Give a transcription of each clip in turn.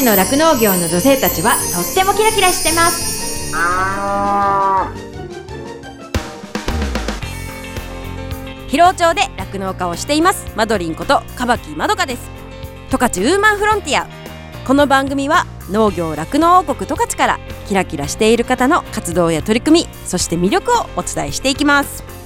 勝の酪農業の女性たちはとってもキラキラしてます。広尾町で酪農家をしています。マドリンことカバキまどかです。十勝ウーマンフロンティア。この番組は農業酪農王国十勝からキラキラしている方の活動や取り組みそして魅力をお伝えしていきます。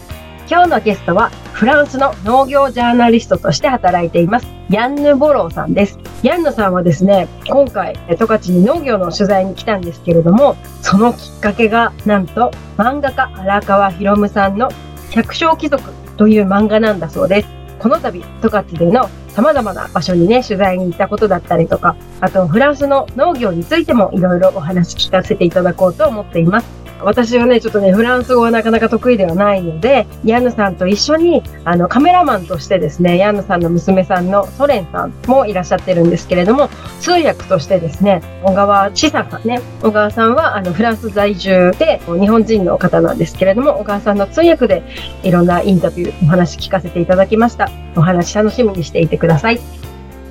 今日のゲストはフランスの農業ジャーナリストとして働いています。ヤンヌ・ボローさんです。ヤンヌさんはですね今回十勝に農業の取材に来たんですけれどもそのきっかけがなんと漫画家荒川博夢さんの百姓貴族という漫画なんだそうです。この度十勝での様々な場所にね、取材に行ったことだったりとか、あとフランスの農業についてもいろいろお話聞かせていただこうと思っています。私はね、ちょっとね、フランス語はなかなか得意ではないので、ヤンヌさんと一緒に、あの、カメラマンとしてですね、ヤンヌさんの娘さんのソレンさんもいらっしゃってるんですけれども、通訳としてですね、小川千佐さんね、小川さんは、あの、フランス在住で、日本人の方なんですけれども、小川さんの通訳で、いろんなインタビュー、お話聞かせていただきました。お話楽しみにしていてください。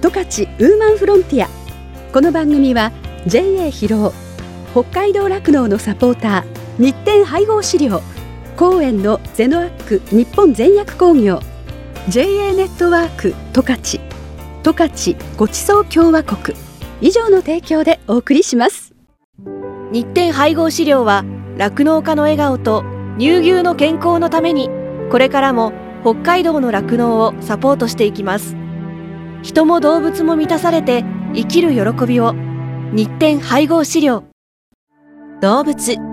十勝ウーマンフロンティア。この番組は、JA 広尾、北海道酪農のサポーター、日展配合資料。公園のゼノアック日本全薬工業。JA ネットワーク十勝。十勝ごちそう共和国。以上の提供でお送りします。日展配合資料は酪農家の笑顔と乳牛の健康のためにこれからも北海道の酪農をサポートしていきます。人も動物も満たされて生きる喜びを。日展配合資料。動物。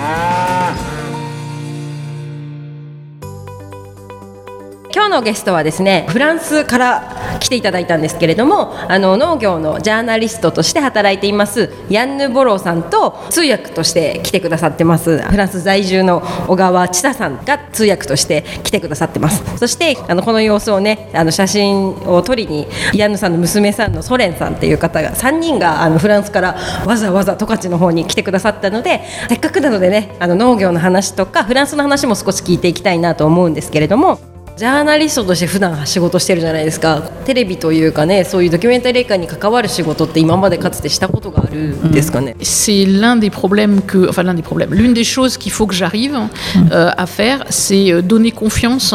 あ日のゲストはですねフランスから来ていただいたんですけれどもあの農業のジャーナリストとして働いていますヤンヌ・ボローさんと通訳として来てくださってます。フランス在住の小川千田さんが通訳として来てくださってます。そしてあのこの様子をねあの写真を撮りにヤンヌさんの娘さんのソレンさんっていう方が3人があのフランスからわざわざ十勝の方に来てくださったのでせっかくなのでねあの農業の話とかフランスの話も少し聞いていきたいなと思うんですけれども ジャーナリストとして普段仕事してるじゃないですかテレビというかねそういうドキュメンタリー化に関わる仕事って今までかつてしたことがあるんですかね、C'est l'un des problèmes que enfin l'un des problèmes l'une des choses qu'il faut que j'arrive euh, à faire c'est donner confiance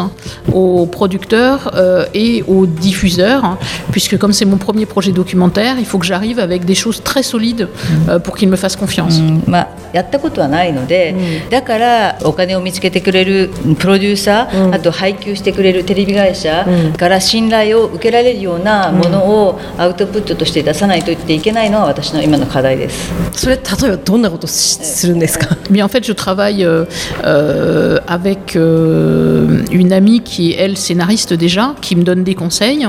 aux producteurs euh, et aux diffuseurs puisque comme c'est mon premier projet documentaire il faut que j'arrive avec des choses très solides euh, pour qu'ils me fassent confiance、まあやったことはないので、だからお金を見つけてくれるプロデューサー、あと配給して くれるテレビ会社から信頼を受けられるようなものをアウトプットとして出さないといっていけないのは私の今の課題です。それ例えばどんなことするんですか Mais en fait, je travaille euh, euh, avec euh, une amie qui est elle scénariste déjà, qui me donne des conseils.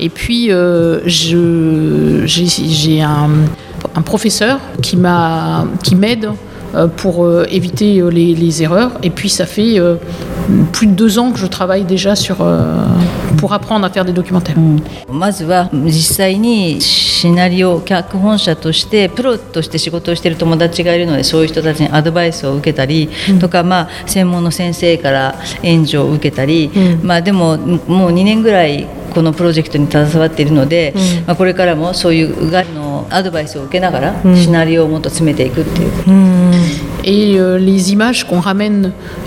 Et puis euh, je j'ai un, un professeur qui m'a qui m'aide pour éviter les, les, erreurs. Et puis ça fait plus de deux ans que je travaille déjà sur, pour apprendre à faire des documentaires. まずは実際にシナリオ脚本者としてプロとして仕事をしている友達がいるのでそういう人たちにアドバイスを受けたりとか、まあ、専門の先生から援助を受けたり、まあ、でももう2年ぐらいこのプロジェクトに携わっているので、まあ、これからもそういう外のアドバイスを受けながらシナリオをもっと詰めていくっていう。Et euh, les images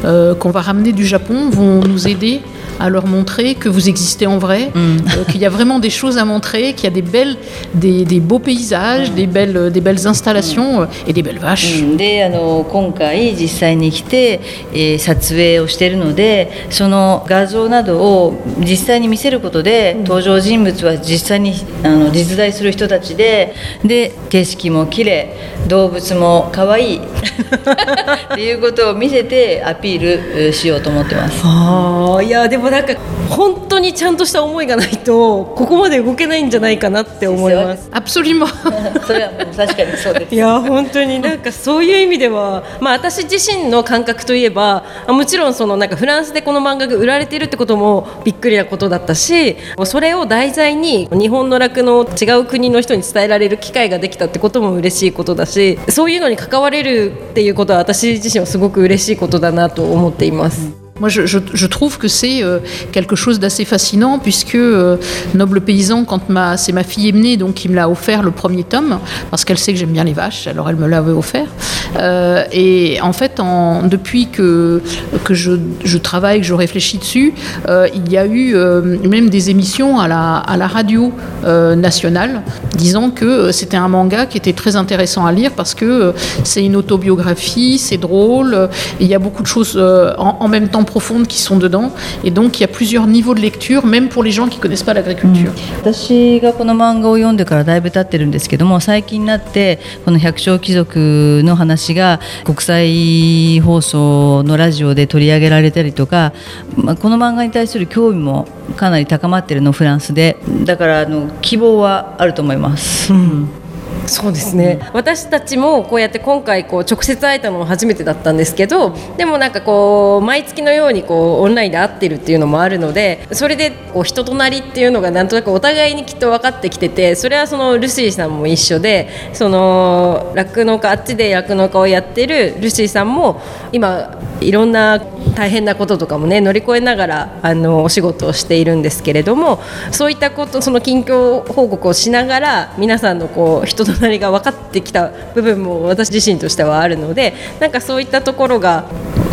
euh, qu'on va ramener du Japon vont nous aider à leur montrer que vous existez en vrai, mm. euh, qu'il y a vraiment des choses à montrer, qu'il y a des belles, des, des beaux paysages, des belles, des belles installations mm. et des belles vaches. で、あの今回実際に来て、えー、撮影をしているので、その画像などを実際に見せることで、登場人物は実際にあの実在する人たちで、で景色も綺麗、動物も可愛いっていうことを見せてアピールしようと思ってます。ああ、いやでも なんか本当にちゃんとした思いがないとここまで動けないんじゃないかなって思います。Absolument. それはもう確かにそうですいや本当になんかそういう意味では、まあ、私自身の感覚といえばあもちろんそのなんかフランスでこの漫画が売られているってこともびっくりなことだったしそれを題材に日本の酪農を違う国の人に伝えられる機会ができたってことも嬉しいことだしそういうのに関われるっていうことは私自身はすごく嬉しいことだなと思っています。Moi, je, trouve que c'est euh, quelque chose d'assez fascinant puisque euh, Noble Paysan, quand c'est ma fille est née, donc qui me l'a offert le premier tome, parce qu'elle sait que j'aime bien les vaches, alors elle me l'avait offert. Euh, et en fait, depuis que, je, travaille, que je réfléchis dessus, il y a eu même des émissions à la, radio nationale disant que c'était un manga qui était très intéressant à lire parce que c'est une autobiographie, c'est drôle, il y a beaucoup de choses en même temps profondes qui sont dedans. Et donc, il y a plusieurs niveaux de lecture, même pour les gens qui connaissent pas l'agriculture. 私がこの漫画を読んでからだいぶ経ってるんですけども最近になってこの百姓貴族の話が国際放送のラジオで取り上げられたりとか、まあ、この漫画に対する興味もかなり高まってるのフランスでだからあの希望はあると思います。そうですね、私たちもこうやって今回こう直接会えたのも初めてだったんですけどでもなんかこう毎月のようにこうオンラインで会ってるっていうのもあるのでそれでこう人となりっていうのがなんとなくお互いにきっと分かってきててそれはそのルシーさんも一緒でその酪農家あっちで酪農家をやってるルシーさんも今いろんな大変なこととかもね乗り越えながらあのお仕事をしているんですけれどもそういったことその近況報告をしながら皆さんのこう人となりが分かってきた部分も私自身としてはあるのでなんかそういったところが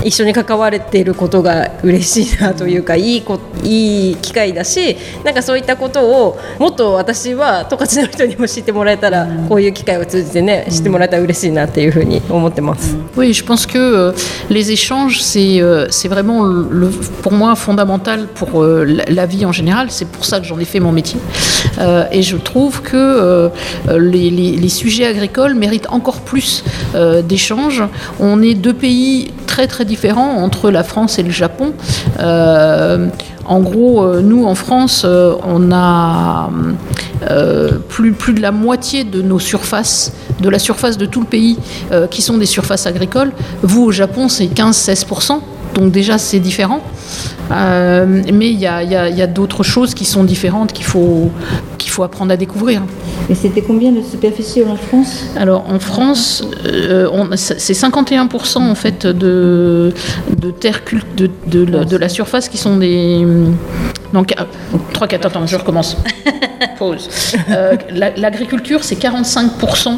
一緒に関われていることが嬉しいなというかいいこいい機会だしなんかそういったことをもっと私は十勝の人にも知ってもらえたらこういう機会を通じてね知ってもらえたら嬉しいなっていうふうに思ってます。 Oui, je pense que euh, les échanges, c'est euh, c'est vraiment, le, pour moi, fondamental pour euh, la, la vie en général. C'est pour ça que j'en ai fait mon métier. Euh, et je trouve que euh, les, les- les sujets agricoles méritent encore plus euh, d'échanges. On est deux pays très très différents entre la France et le Japon. Euh, en gros, euh, nous en France, euh, on a plus, plus de la moitié de nos surfaces, de la surface de tout le pays, qui sont des surfaces agricoles. Vous, au Japon, c'est 15-16%. Donc déjà, c'est différent. Mais il y a, a d'autres choses qui sont différentes qu'il faut, qu'il faut apprendre à découvrir. Et c'était combien de superficie en France? Alors en France, euh, on- c'est 51% en fait de, de terres cult- de, de, la- de la surface qui sont des. Donc, 3, 4, attends, je recommence. Pause. Euh, la- L'agriculture, c'est 45%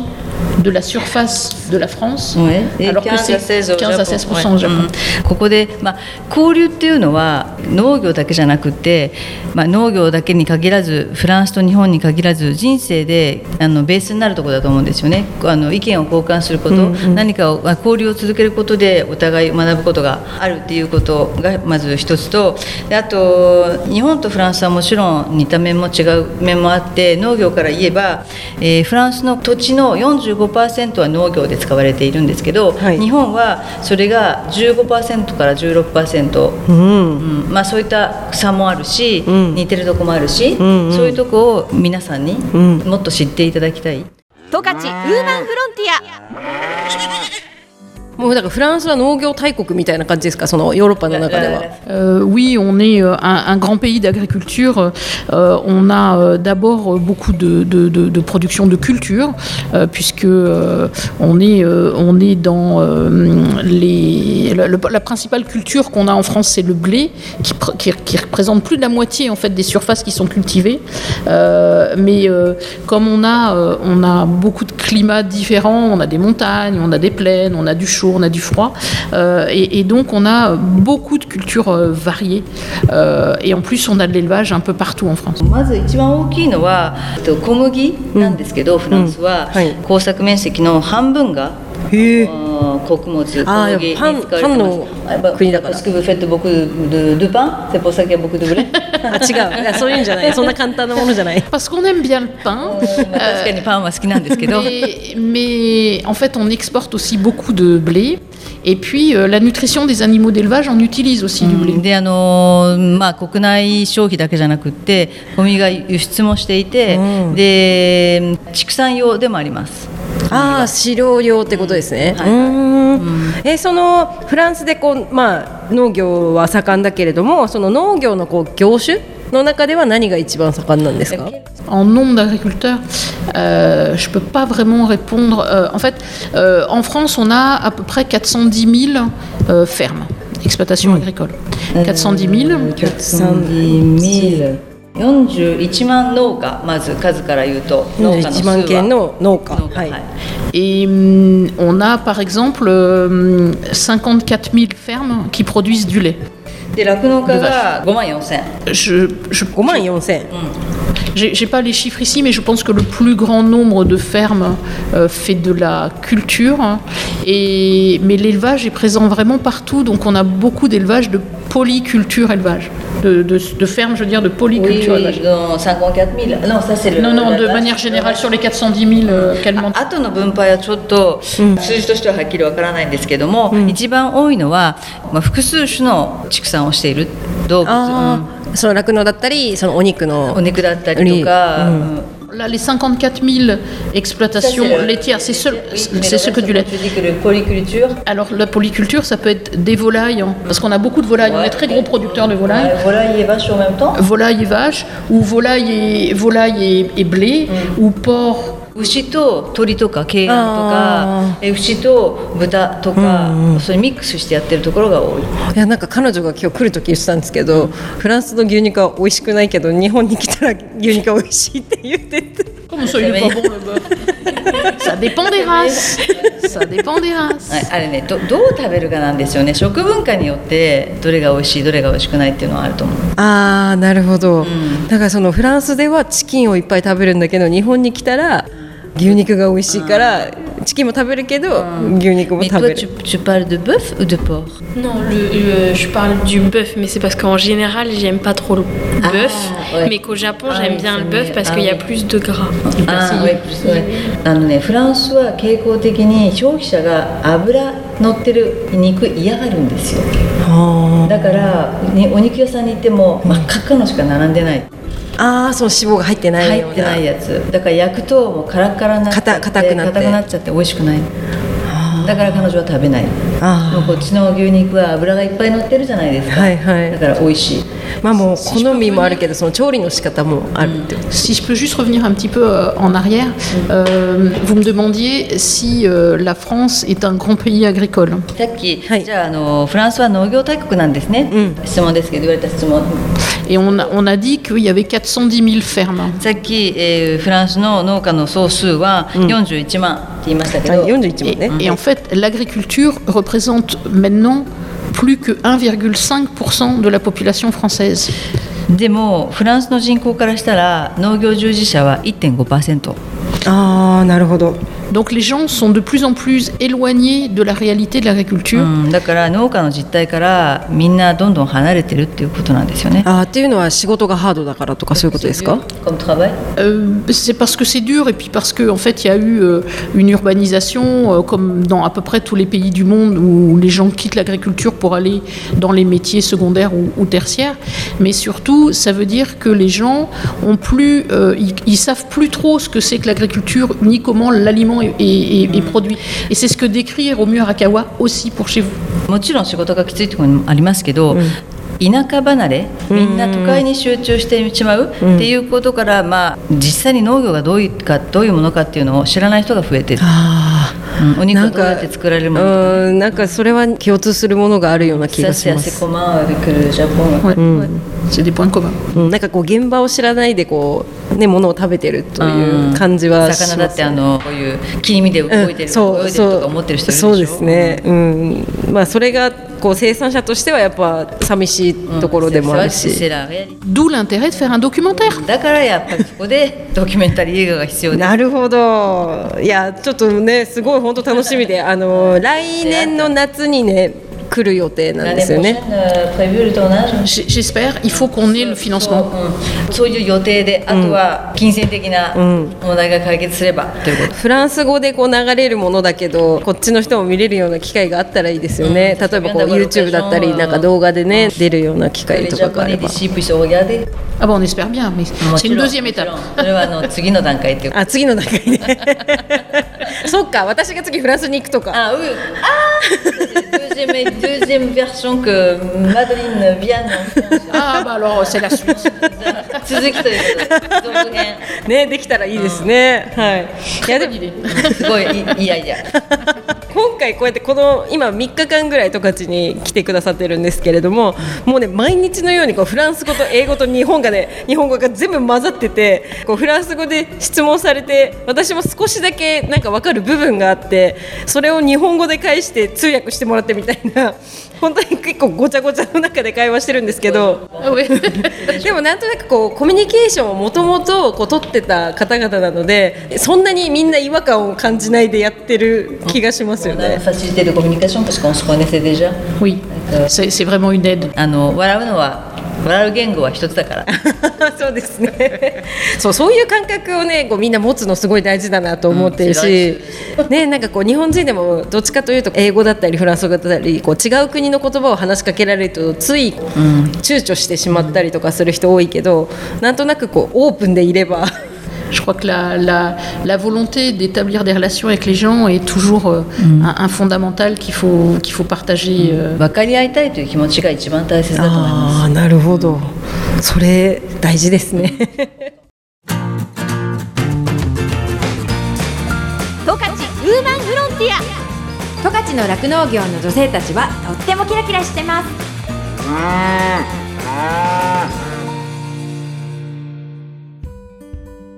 de la surface de la France. Ouais. Et Alors que 15 c'est à 16 au 15 à Japon. 16% au Japon. うんここで、まあ、交流っていうのは農業だけじゃなくて、まあ、農業だけに限らずフランスと日本に限らず人生であのベースになるところだと思うんですよねあの意見を交換すること、何かをまあ交流を続けることでお互い学ぶことがあるっていうことがまず一つとであと日本とフランスはもちろん似た面も違う面もあって農業から言えば、えーフランスの土地の45%は農業で使われているんですけど、はい。日本はそれが15%から16%、うん。うん。まあ、そういった差もあるし、ん。似てるとこもあるし、んうん。そういうとこを皆さんにん。もっと知っていただきたい。十勝ウーマンフロンティア もうだからフランスは農業大国みたいな感じですかそのヨーロッパの中では。 Euh, oui, on est euh, un, un grand pays d'agriculture. Euh, on a euh, d'abord euh, beaucoup de, de- de- de production de culture, euh, puisque euh, on est euh, on est dans euh, les la, le- la principale culture qu'on a en France, c'est le blé, qui, pr- qui, qui représente plus de la moitié en fait des surfaces qui sont cultivées. Euh, mais euh, comme on a euh, on a beaucoup de climats différents, on a des montagnes, on a des plaines, on a du chaud, on a du froid, euh, et, et donc on a beaucoup de cultures euh, variées. Euh, et en plus, on a de l'élevage un peu partout en France. 一番大きいのはえっと小麦なんです。けど、フランスははい耕作面積の半分がへえあー穀物小あー麦にパン使われてますパンのあやっぱ国だからスクブフェットボクドゥドゥパン？セポサキャボクドゥブレあ違う。いやそういうんじゃない。そんな簡単なものじゃない。Parce qu'on aime bien le pain. まあ確かにパンは好きなんですけど。Mais, mais en fait, on exporte aussi beaucoup de blé. Et puis, euh, la nutrition des animaux d'élevage, on utilise aussi du blé. であのーまあ、国内消費だけじゃなくって小麦が輸出もしていて、で畜産用でもありますああ飼料用ってことですね。えそのフランスでこうまあ農業は盛んだけれどもその農業のこう業種の中では何が一番盛んなんですか。En nombre d'agriculteurs, euh, je ne peux pas vraiment répondre. Euh, en fait, euh, en France, on a à peu près 410 000 euh, fermes, exploitations agricoles. 410 000. 41万農家まず数から言うと農家の数1万件はの農家。農家はい。はい Et hum, on a par exemple euh, 54 000 fermes qui produisent du lait. で酪農家が5万4千 Je, je, 5万4千。 J'ai j'ai pas les chiffres ici, mais je pense que le plus grand nombre de fermes euh, fait de la culture. Et, mais l'élevage est présent vraiment partout, donc on a beaucoup d'élevage de polyculture élevage. De, de- de fermes, je veux dire, de Oui, polyculture oui, élevage. dans 54 000. Non, ça c'est le. Non, non, de la- manière générale, sur les 410 000 euh, qu'elle montre. あとの分配はちょっと数字としてははっきりわからないんですけども、一番多いのは、まあ、複数種の畜産 をしている動物、ああ、その酪農だったりそのお肉うんのお肉だったりとか、うんうん Là, les 54 000 exploitations laitières, c'est seul- c'est ce que du lait. Tu dis que le polyculture, Alors, la polyculture, ça peut être des volailles, hein, parce qu'on a beaucoup de volailles. On est très gros producteurs de volailles. ouais, volaille et vache en même temps. volaille et vache, ou volaille et, volaille et, et blé, ou porc. 牛と鳥とか鶏卵とあかえ牛と豚とか、それミックスしてやってるところが多い。いやなんか彼女が今日来る時言ってたんですけど、フランスの牛肉は美味しくないけど日本に来たら牛肉は美味しいって言ってて。Comment ça, il est pas bon le bœuf Ça dépend des races. Ça dépend des races. はいあれねどどう食べるかなんですよね。食文化によってどれが美味しいどれが美味しくないっていうのはあると思う。ああなるほど、だからそのフランスではチキンをいっぱい食べるんだけど日本に来たら牛肉が美味しいからチキンも食べるけど牛肉も食べ tu, る tu parles de bœuf ou de porc Non, le, le- je parle du bœuf, mais c'est parce qu'en général, j'aime pas trop le bœuf, ouais. mais qu'au Japon, Ah j'aime oui, bien le bœuf parce Ah qu'il y a oui. plus de gras. あーはいはいあのねフランスは傾向的に消費者が油乗ってる肉嫌がるんですよあだから、ね、お肉屋さんに行っても真っ赤っかのしか並んでないあーその脂肪が入ってないような。入ってないやつ。だから焼くともうカラッカラになっちゃって硬硬くなって。硬くなっちゃって美味しくない。だから彼女は食べない。もうこっちの牛肉は油がいっぱい乗ってるじゃないですか、はいはい。だから美味しい。まあもう好みもあるけどその調理の仕方もあるって。こと Si je peux juste revenir un petit peu euh, en arrière, euh, vous me demandiez si euh, la France est un grand pays agricole. さっき、はい。じゃああのフランスは農業大国なんですね、質問ですけど言われた質問 Et on a, on a dit qu'il y avait 410 000 fermes. さっき、えーフランスの農家の総数は41万って言いましたけど、はい41 Et, 万ね et en fait, l'agriculture représente maintenant plus que 1,5% de la population française. でもフランスの人口からしたら農業従事者は1.5% ああなるほど Donc les gens sont de plus en plus éloignés de la réalité de l'agriculture. うん、だから農家の実態からみんなどんどん離れてるっていうことなんですよね。あーっていうのは仕事がハードだからとかそういうことですか Comme travail Euh, c'est parce que c'est dur et puis parce qu'en en fait il y a eu euh, une urbanisation euh, comme dans à peu près tous les pays du monde où les gens quittent l'agriculture pour aller dans les métiers secondaires ou, ou tertiaires. Mais surtout ça veut dire que les gens ont plus, euh, ils, ils savent plus trop ce que c'est que l'agriculture ni comment l'aliment est, est- est- est produit. Et c'est ce que décrit Romu Arakawa aussi pour chez vous. もちろん仕事がきついところもありますけど、田舎離れみんな都会に集中してしまうっていうことから、まあ、実際に農業がどういうかどういうものかっていうのを知らない人が増えてる、あうんお肉はどうやって作られるものなんかそれは共通するものがあるような気がします、C'est des points communs. うん、なんかこう現場を知らないでこうねものを食べてるという感じはします、魚だってあのこういう切り身で動いてる、うん。そう泳いでるとか思ってる人いるでしょ？そうそうですね、うん。まあ、それがこう生産者としてはやっぱ寂しいところでもあるし. D'où l'intérêt de faire un documentaire. だからやっぱりそこで ドキュメンタリー映画が必要です。なるほど。いやちょっとねすごい本当楽しみであの来年の夏にね来る予定なんですよね。J'espère, il faut qu'on ait le フランス語でこう流れるものだけどこっちの人も見れるような機会があったらいいですよね。例えばこう YouTube だったりなんか動画で、ね、出るような機会とかがあ。次の段階って。そっか、私が次フランスに行くとか。deuxième, deuxième version que Madeline vient en France. Ah bah alors c'est la suite. 続きということで、続編。ねできたらいいですね、はいいやでも Bonne idée. すごいいいいアイデア。 今回こうやってこの今3日間ぐらい十勝に来てくださってるんですけれどももうね毎日のようにこうフランス語と英語と日本がね日本語が全部混ざっててこうフランス語で質問されて私も少しだけなんか分かる部分があってそれを日本語で返して通訳してもらってみたいな本当に結構ごちゃごちゃの中で会話してるんですけど。Ah. でもなんとなくこうコミュニケーションをもともとこう取ってた方々なのでそんなにみんな違和感を感じないでやってる気がしますよね。facilité de communication parce qu'on se connaissait déjà. Oui, c'est c'est vraiment une aide. あの笑うのは笑う言語は一つだから。そうですね。そうそういう感覚をねこうみんな持つのすごい大事だなと思ってるし、ねなんかこう日本人でもどっちかというと英語だったりフランス語だったりこう違う国の言葉を話しかけられるとつい躊躇してしまったりとかする人多いけど、なんとなくこうオープンでいれば。Je crois que la, la, la volonté d'établir des relations avec les gens est toujours euh, un, un fondamental qu'il faut, qu'il faut partager. euh, 分かり合いたいという気持ちが一番大切だと思います。ああなるほどそれ大事ですね十勝ウーマンフロンティア十勝の酪農業の女性たちはとってもキラキラしてます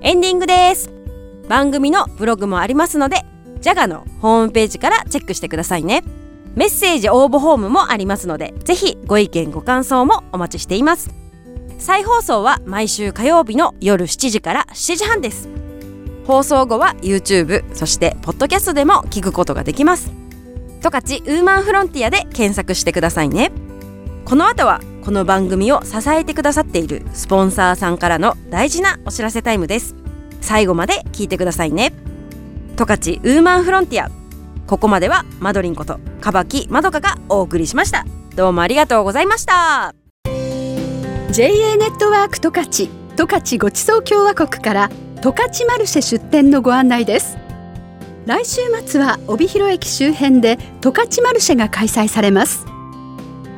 エンディングです。番組のブログもありますのでジャガのホームページからチェックしてくださいね。メッセージ応募フォームもありますのでぜひご意見ご感想もお待ちしています。再放送は毎週火曜日の夜7時から7時半です。放送後は YouTube そしてポッドキャストでも聞くことができます。十勝ウーマンフロンティアで検索してくださいね。この後はこの番組を支えてくださっているスポンサーさんからの大事なお知らせタイムです。最後まで聞いてくださいね。十勝ウーマンフロンティア。ここまではマドリンことかばきまどかがお送りしました。どうもありがとうございました。JA ネットワーク十勝。十勝ごちそう共和国から十勝マルシェ出店のご案内です。来週末は帯広駅周辺で十勝マルシェが開催されます。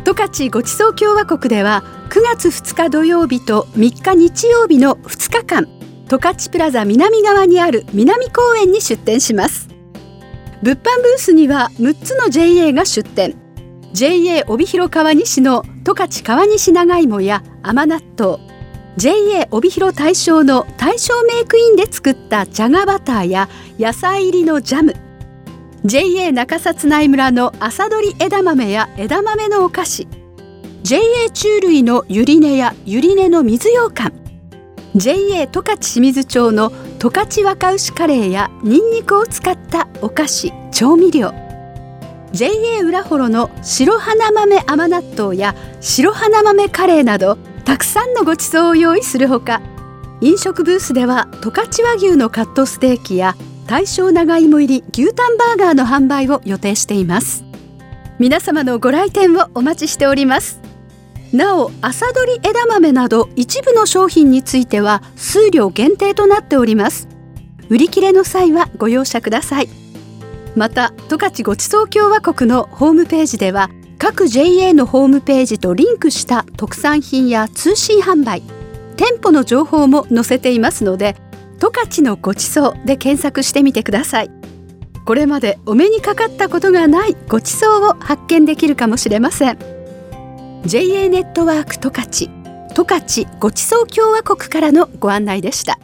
十勝ごちそう共和国では9月2日土曜日と3日日曜日の2日間十勝プラザ南側にある南公園に出店します。物販ブースには6つの JA が出店。JA 帯広川西の十勝川西長芋や甘納豆 JA 帯広大正の大正メイクインで作ったじゃがバターや野菜入りのジャム。JA 中札内村の朝どり枝豆や枝豆のお菓子。JA 中類のゆり根やゆり根の水羊羹。JA 十勝清水町の十勝若牛カレーやニンニクを使ったお菓子調味料。JA 浦幌の白花豆甘納豆や白花豆カレーなどたくさんのご馳走を用意するほか飲食ブースでは十勝和牛のカットステーキや大正長芋入り牛タンバーガーの販売を予定しています。皆様のご来店をお待ちしております。なお朝どり枝豆など一部の商品については数量限定となっております。売り切れの際はご容赦ください。また十勝ごちそう共和国のホームページでは各 JA のホームページとリンクした特産品や通信販売店舗の情報も載せていますので十勝のごちそうで検索してみてください。これまでお目にかかったことがないごちそうを発見できるかもしれません。JA ネットワーク十勝十勝ごちそう共和国からのご案内でした。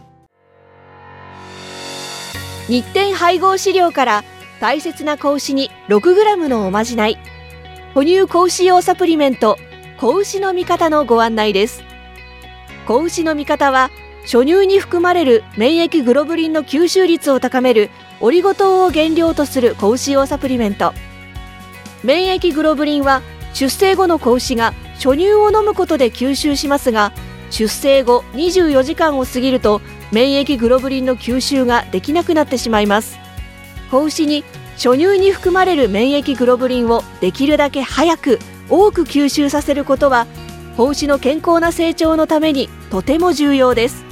日展配合飼料から大切な子牛に 6g のおまじない。哺乳子牛用サプリメント子牛の味方のご案内です。子牛の味方は初乳に含まれる免疫グロブリンの吸収率を高めるオリゴ糖を原料とする子牛用サプリメント。免疫グロブリンは出生後の子牛が初乳を飲むことで吸収しますが出生後24時間を過ぎると免疫グロブリンの吸収ができなくなってしまいます。子牛に初乳に含まれる免疫グロブリンをできるだけ早く多く吸収させることは子牛の健康な成長のためにとても重要です。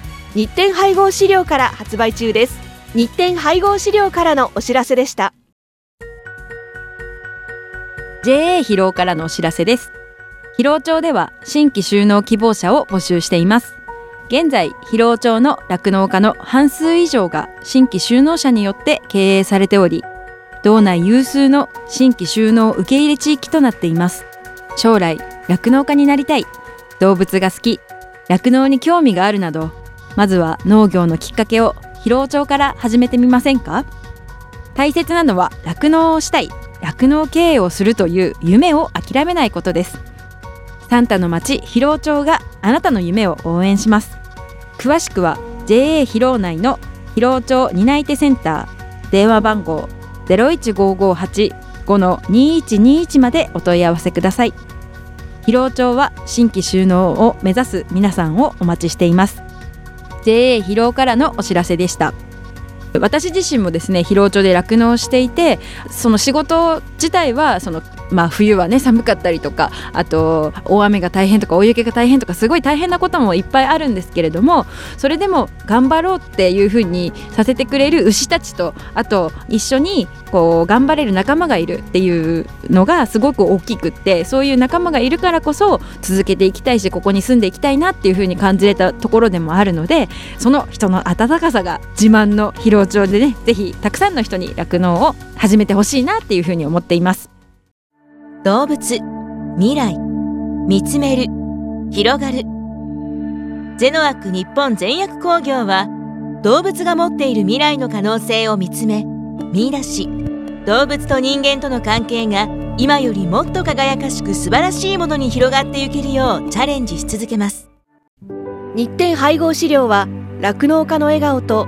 日展配合飼料から発売中です。日展配合飼料からのお知らせでした。JA 疲労からのお知らせです。疲労町では新規就農希望者を募集しています。現在疲労町の酪農家の半数以上が新規就農者によって経営されており道内有数の新規就農受け入れ地域となっています。将来酪農家になりたい。動物が好き。酪農に興味があるなどまずは農業のきっかけを疲労町から始めてみませんか？大切なのは酪農をしたい酪農経営をするという夢を諦めないことです。サンタの町広尾町があなたの夢を応援します。詳しくは JA 広尾内の広尾町担い手センター電話番号015585-2121までお問い合わせください。広尾町は新規就農を目指す皆さんをお待ちしています。JA 広尾からのお知らせでした。私自身もですね疲労町で酪農していてその仕事自体はそのまあ、冬はね寒かったりとかあと大雨が大変とか大雪が大変とかすごい大変なこともいっぱいあるんですけれどもそれでも頑張ろうっていうふうにさせてくれる牛たちとあと一緒にこう頑張れる仲間がいるっていうのがすごく大きくってそういう仲間がいるからこそ続けていきたいしここに住んでいきたいなっていうふうに感じれたところでもあるのでその人の温かさが自慢の疲労町でねぜひたくさんの人に酪農を始めてほしいなっていうふうに思っています。動物未来見つめる広がる。ゼノアック日本全薬工業は動物が持っている未来の可能性を見つめ見出し。動物と人間との関係が今よりもっと輝かしく素晴らしいものに広がっていけるようチャレンジし続けます。日展配合飼料は酪農家の笑顔と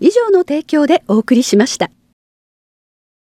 以上の提供でお送りしました。